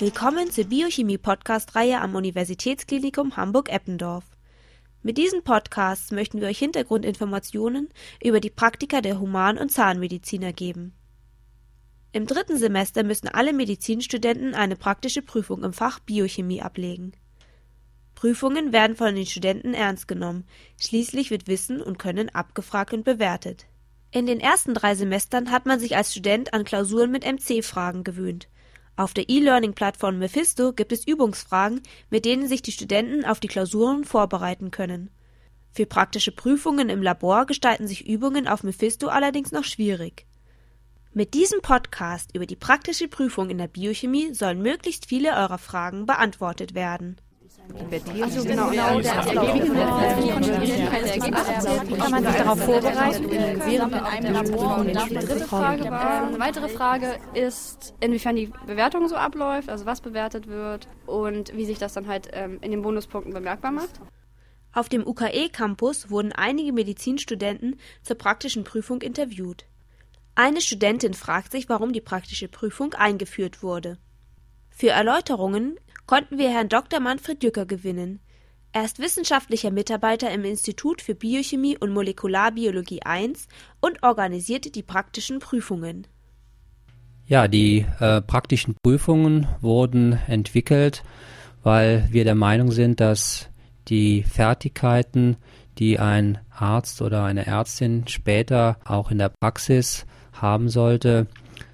Willkommen zur Biochemie-Podcast-Reihe am Universitätsklinikum Hamburg-Eppendorf. Mit diesen Podcasts möchten wir euch Hintergrundinformationen über die Praktika der Human- und Zahnmediziner geben. Im dritten Semester müssen alle Medizinstudenten eine praktische Prüfung im Fach Biochemie ablegen. Prüfungen werden von den Studenten ernst genommen, schließlich wird Wissen und Können abgefragt und bewertet. In den ersten drei Semestern hat man sich als Student an Klausuren mit MC-Fragen gewöhnt. Auf der E-Learning-Plattform Mephisto gibt es Übungsfragen, mit denen sich die Studenten auf die Klausuren vorbereiten können. Für praktische Prüfungen im Labor gestalten sich Übungen auf Mephisto allerdings noch schwierig. Mit diesem Podcast über die praktische Prüfung in der Biochemie sollen möglichst viele eurer Fragen beantwortet werden. Also genau, genau, der. Kann man sich darauf vorbereiten? Während in einem Labor. Und dann dritte Frage. Eine weitere Frage ist, inwiefern die Bewertung so abläuft, also was bewertet wird und wie sich das dann halt ähm, in den Bonuspunkten bemerkbar macht. Auf dem UKE-Campus wurden einige Medizinstudenten zur praktischen Prüfung interviewt. Eine Studentin fragt sich, warum die praktische Prüfung eingeführt wurde. Für Erläuterungen konnten wir Herrn Dr. Manfred Jücker gewinnen. Er ist wissenschaftlicher Mitarbeiter im Institut für Biochemie und Molekularbiologie I und organisiert die praktischen Prüfungen. Ja, die äh, praktischen Prüfungen wurden entwickelt, weil wir der Meinung sind, dass die Fertigkeiten, die ein Arzt oder eine Ärztin später auch in der Praxis haben sollte,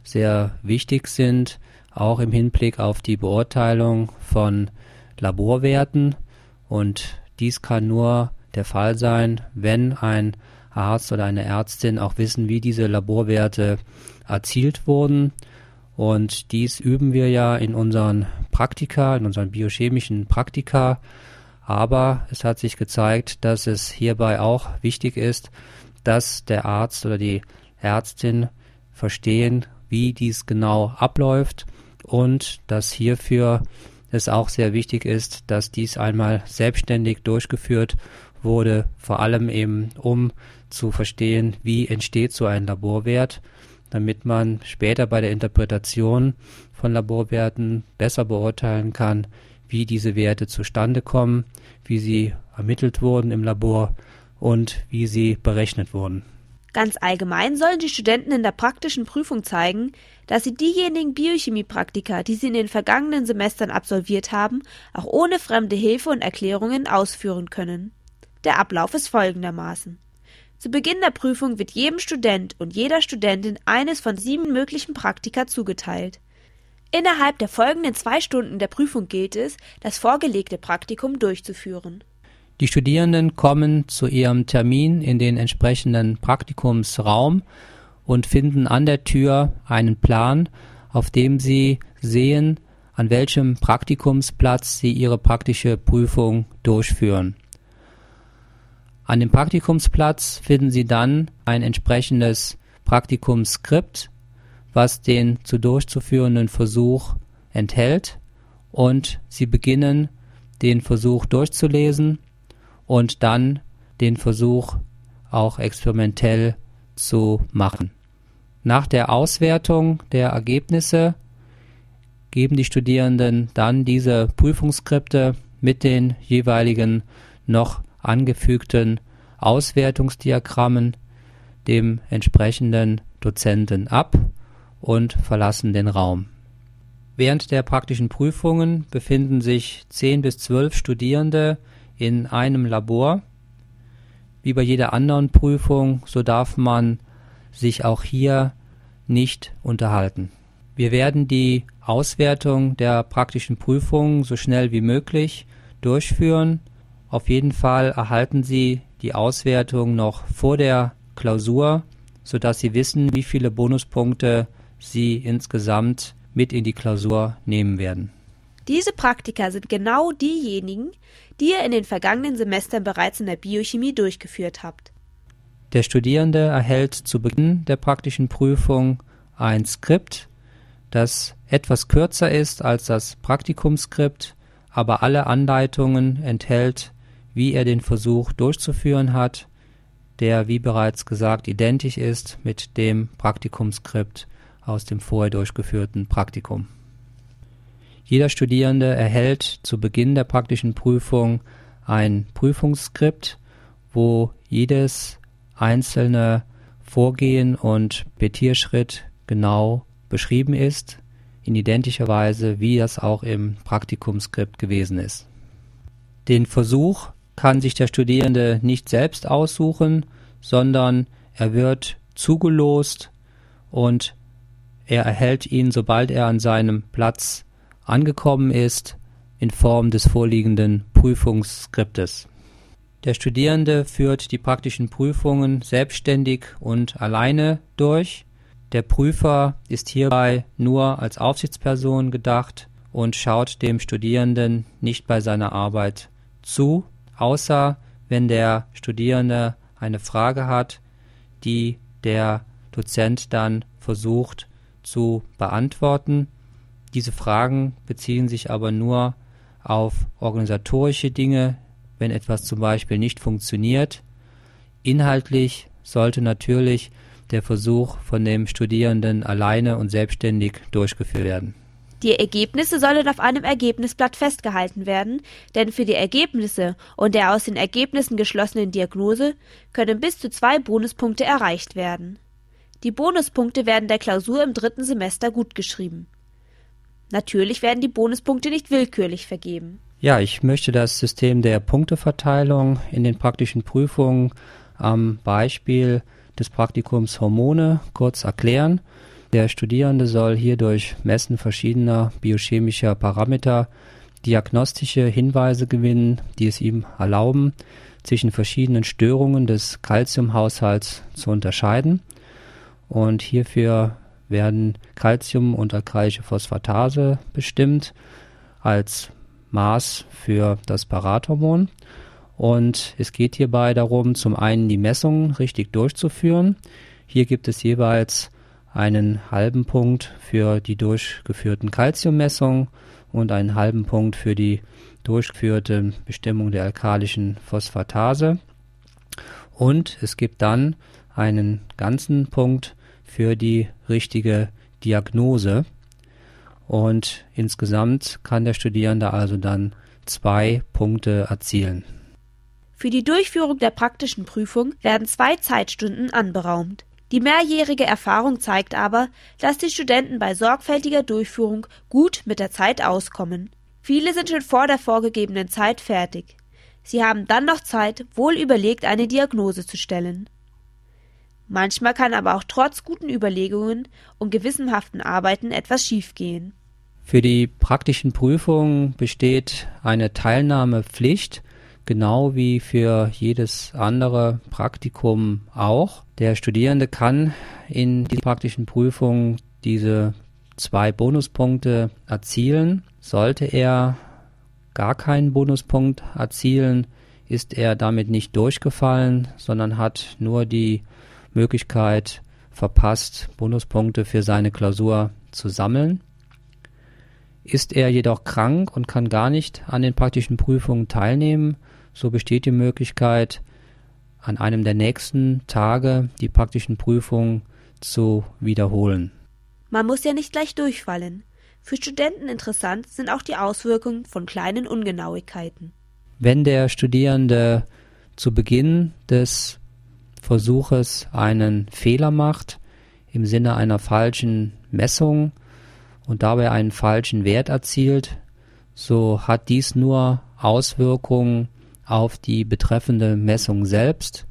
sehr wichtig sind auch im Hinblick auf die Beurteilung von Laborwerten. Und dies kann nur der Fall sein, wenn ein Arzt oder eine Ärztin auch wissen, wie diese Laborwerte erzielt wurden. Und dies üben wir ja in unseren Praktika, in unseren biochemischen Praktika. Aber es hat sich gezeigt, dass es hierbei auch wichtig ist, dass der Arzt oder die Ärztin verstehen, wie dies genau abläuft und dass hierfür es auch sehr wichtig ist, dass dies einmal selbstständig durchgeführt wurde, vor allem eben um zu verstehen, wie entsteht so ein Laborwert, damit man später bei der Interpretation von Laborwerten besser beurteilen kann, wie diese Werte zustande kommen, wie sie ermittelt wurden im Labor und wie sie berechnet wurden. Ganz allgemein sollen die Studenten in der praktischen Prüfung zeigen, dass sie diejenigen Biochemiepraktika, die sie in den vergangenen Semestern absolviert haben, auch ohne fremde Hilfe und Erklärungen ausführen können. Der Ablauf ist folgendermaßen. Zu Beginn der Prüfung wird jedem Student und jeder Studentin eines von sieben möglichen Praktika zugeteilt. Innerhalb der folgenden zwei Stunden der Prüfung gilt es, das vorgelegte Praktikum durchzuführen. Die Studierenden kommen zu ihrem Termin in den entsprechenden Praktikumsraum und finden an der Tür einen Plan, auf dem sie sehen, an welchem Praktikumsplatz sie ihre praktische Prüfung durchführen. An dem Praktikumsplatz finden sie dann ein entsprechendes Praktikumsskript, was den zu durchzuführenden Versuch enthält und sie beginnen den Versuch durchzulesen und dann den Versuch auch experimentell zu machen. Nach der Auswertung der Ergebnisse geben die Studierenden dann diese Prüfungsskripte mit den jeweiligen noch angefügten Auswertungsdiagrammen dem entsprechenden Dozenten ab und verlassen den Raum. Während der praktischen Prüfungen befinden sich zehn bis zwölf Studierende in einem Labor. Wie bei jeder anderen Prüfung, so darf man sich auch hier nicht unterhalten. Wir werden die Auswertung der praktischen Prüfung so schnell wie möglich durchführen. Auf jeden Fall erhalten Sie die Auswertung noch vor der Klausur, sodass Sie wissen, wie viele Bonuspunkte Sie insgesamt mit in die Klausur nehmen werden. Diese Praktika sind genau diejenigen, die ihr in den vergangenen Semestern bereits in der Biochemie durchgeführt habt. Der Studierende erhält zu Beginn der praktischen Prüfung ein Skript, das etwas kürzer ist als das Praktikumsskript, aber alle Anleitungen enthält, wie er den Versuch durchzuführen hat, der, wie bereits gesagt, identisch ist mit dem Praktikumsskript aus dem vorher durchgeführten Praktikum. Jeder Studierende erhält zu Beginn der praktischen Prüfung ein Prüfungsskript, wo jedes einzelne Vorgehen und Betierschritt genau beschrieben ist, in identischer Weise, wie das auch im Praktikumskript gewesen ist. Den Versuch kann sich der Studierende nicht selbst aussuchen, sondern er wird zugelost und er erhält ihn, sobald er an seinem Platz angekommen ist, in Form des vorliegenden Prüfungsskriptes. Der Studierende führt die praktischen Prüfungen selbstständig und alleine durch. Der Prüfer ist hierbei nur als Aufsichtsperson gedacht und schaut dem Studierenden nicht bei seiner Arbeit zu, außer wenn der Studierende eine Frage hat, die der Dozent dann versucht zu beantworten. Diese Fragen beziehen sich aber nur auf organisatorische Dinge, wenn etwas zum Beispiel nicht funktioniert. Inhaltlich sollte natürlich der Versuch von dem Studierenden alleine und selbstständig durchgeführt werden. Die Ergebnisse sollen auf einem Ergebnisblatt festgehalten werden, denn für die Ergebnisse und der aus den Ergebnissen geschlossenen Diagnose können bis zu zwei Bonuspunkte erreicht werden. Die Bonuspunkte werden der Klausur im dritten Semester gutgeschrieben. Natürlich werden die Bonuspunkte nicht willkürlich vergeben. Ja, ich möchte das System der Punkteverteilung in den praktischen Prüfungen am Beispiel des Praktikums Hormone kurz erklären. Der Studierende soll hier durch Messen verschiedener biochemischer Parameter diagnostische Hinweise gewinnen, die es ihm erlauben, zwischen verschiedenen Störungen des Calciumhaushalts zu unterscheiden. Und hierfür werden Calcium und alkalische Phosphatase bestimmt als Maß für das Parathormon. Und es geht hierbei darum, zum einen die Messungen richtig durchzuführen. Hier gibt es jeweils einen halben Punkt für die durchgeführten Calciummessungen und einen halben Punkt für die durchgeführte Bestimmung der alkalischen Phosphatase. Und es gibt dann einen ganzen Punkt für die richtige Diagnose. Und insgesamt kann der Studierende also dann zwei Punkte erzielen. Für die Durchführung der praktischen Prüfung werden zwei Zeitstunden anberaumt. Die mehrjährige Erfahrung zeigt aber, dass die Studenten bei sorgfältiger Durchführung gut mit der Zeit auskommen. Viele sind schon vor der vorgegebenen Zeit fertig. Sie haben dann noch Zeit, wohl überlegt eine Diagnose zu stellen. Manchmal kann aber auch trotz guten Überlegungen und gewissenhaften Arbeiten etwas schiefgehen. Für die praktischen Prüfungen besteht eine Teilnahmepflicht genau wie für jedes andere Praktikum auch. Der Studierende kann in die praktischen Prüfungen diese zwei Bonuspunkte erzielen. Sollte er gar keinen Bonuspunkt erzielen, ist er damit nicht durchgefallen, sondern hat nur die Möglichkeit verpasst, Bonuspunkte für seine Klausur zu sammeln. Ist er jedoch krank und kann gar nicht an den praktischen Prüfungen teilnehmen, so besteht die Möglichkeit, an einem der nächsten Tage die praktischen Prüfungen zu wiederholen. Man muss ja nicht gleich durchfallen. Für Studenten interessant sind auch die Auswirkungen von kleinen Ungenauigkeiten. Wenn der Studierende zu Beginn des Versuches einen Fehler macht, im Sinne einer falschen Messung und dabei einen falschen Wert erzielt, so hat dies nur Auswirkungen auf die betreffende Messung selbst,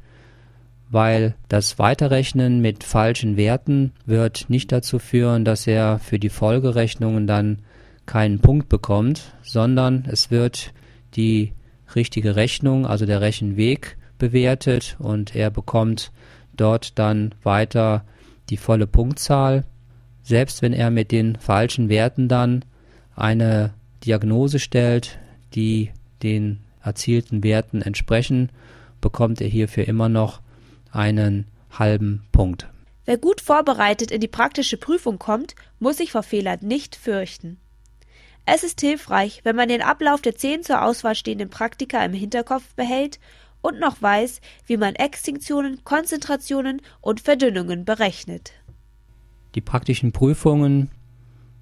weil das Weiterrechnen mit falschen Werten wird nicht dazu führen, dass er für die Folgerechnungen dann keinen Punkt bekommt, sondern es wird die richtige Rechnung, also der Rechenweg bewertet und er bekommt dort dann weiter die volle Punktzahl. Selbst wenn er mit den falschen Werten dann eine Diagnose stellt, die den erzielten Werten entsprechen, bekommt er hierfür immer noch einen halben Punkt. Wer gut vorbereitet in die praktische Prüfung kommt, muss sich vor Fehlern nicht fürchten. Es ist hilfreich, wenn man den Ablauf der zehn zur Auswahl stehenden Praktika im Hinterkopf behält und noch weiß, wie man Extinktionen, Konzentrationen und Verdünnungen berechnet. Die praktischen Prüfungen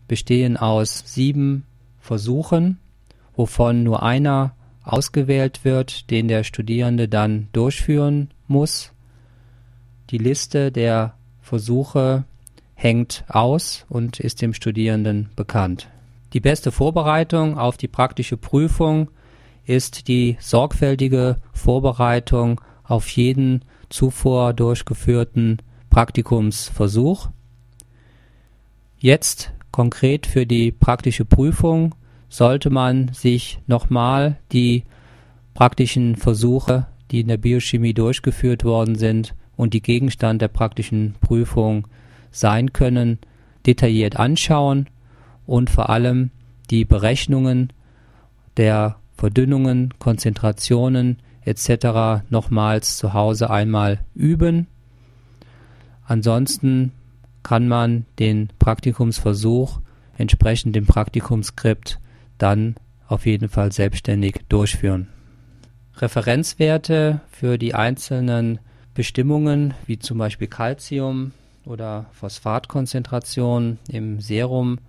bestehen aus sieben Versuchen, wovon nur einer ausgewählt wird, den der Studierende dann durchführen muss. Die Liste der Versuche hängt aus und ist dem Studierenden bekannt. Die beste Vorbereitung auf die praktische Prüfung ist die sorgfältige Vorbereitung auf jeden zuvor durchgeführten Praktikumsversuch. Jetzt konkret für die praktische Prüfung sollte man sich nochmal die praktischen Versuche, die in der Biochemie durchgeführt worden sind und die Gegenstand der praktischen Prüfung sein können, detailliert anschauen und vor allem die Berechnungen der Verdünnungen, Konzentrationen etc. nochmals zu Hause einmal üben. Ansonsten kann man den Praktikumsversuch entsprechend dem Praktikumsskript dann auf jeden Fall selbstständig durchführen. Referenzwerte für die einzelnen Bestimmungen, wie zum Beispiel Calcium oder Phosphatkonzentration im Serum,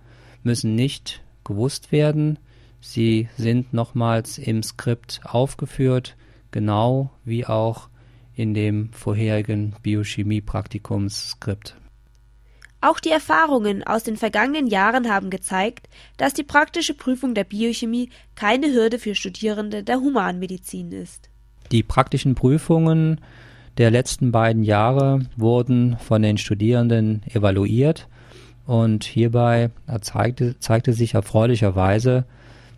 müssen nicht gewusst werden. Sie sind nochmals im Skript aufgeführt, genau wie auch in dem vorherigen Biochemie-Praktikumsskript. Auch die Erfahrungen aus den vergangenen Jahren haben gezeigt, dass die praktische Prüfung der Biochemie keine Hürde für Studierende der Humanmedizin ist. Die praktischen Prüfungen der letzten beiden Jahre wurden von den Studierenden evaluiert und hierbei zeigte, zeigte sich erfreulicherweise,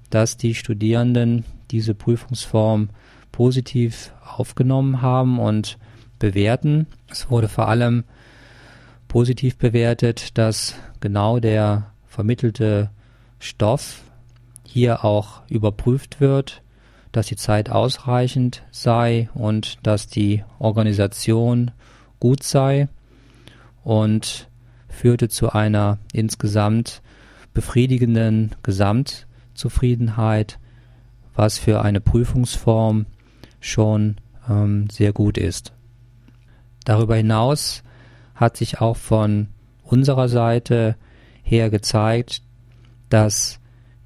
dass die Studierenden diese Prüfungsform positiv aufgenommen haben und bewerten. Es wurde vor allem positiv bewertet, dass genau der vermittelte Stoff hier auch überprüft wird, dass die Zeit ausreichend sei und dass die Organisation gut sei und führte zu einer insgesamt befriedigenden Gesamtzufriedenheit, was für eine Prüfungsform schon ähm, sehr gut ist. Darüber hinaus hat sich auch von unserer Seite her gezeigt, dass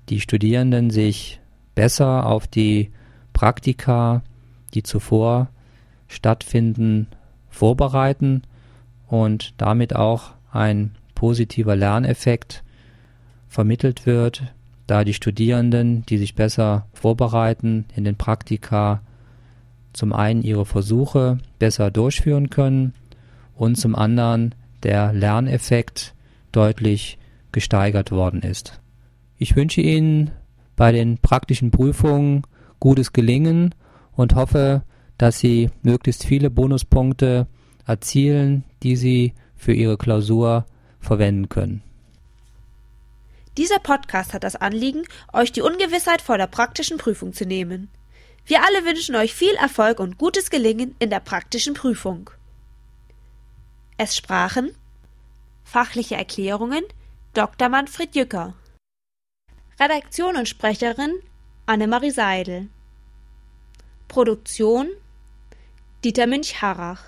die Studierenden sich besser auf die Praktika, die zuvor stattfinden, vorbereiten und damit auch ein positiver Lerneffekt vermittelt wird, da die Studierenden, die sich besser vorbereiten in den Praktika, zum einen ihre Versuche besser durchführen können und zum anderen der Lerneffekt deutlich gesteigert worden ist. Ich wünsche Ihnen bei den praktischen Prüfungen gutes Gelingen und hoffe, dass Sie möglichst viele Bonuspunkte erzielen, die Sie für Ihre Klausur verwenden können. Dieser Podcast hat das Anliegen, euch die Ungewissheit vor der praktischen Prüfung zu nehmen. Wir alle wünschen euch viel Erfolg und gutes Gelingen in der praktischen Prüfung. Es sprachen Fachliche Erklärungen Dr. Manfred Jücker Redaktion und Sprecherin Annemarie Seidel Produktion Dieter Münch-Harrach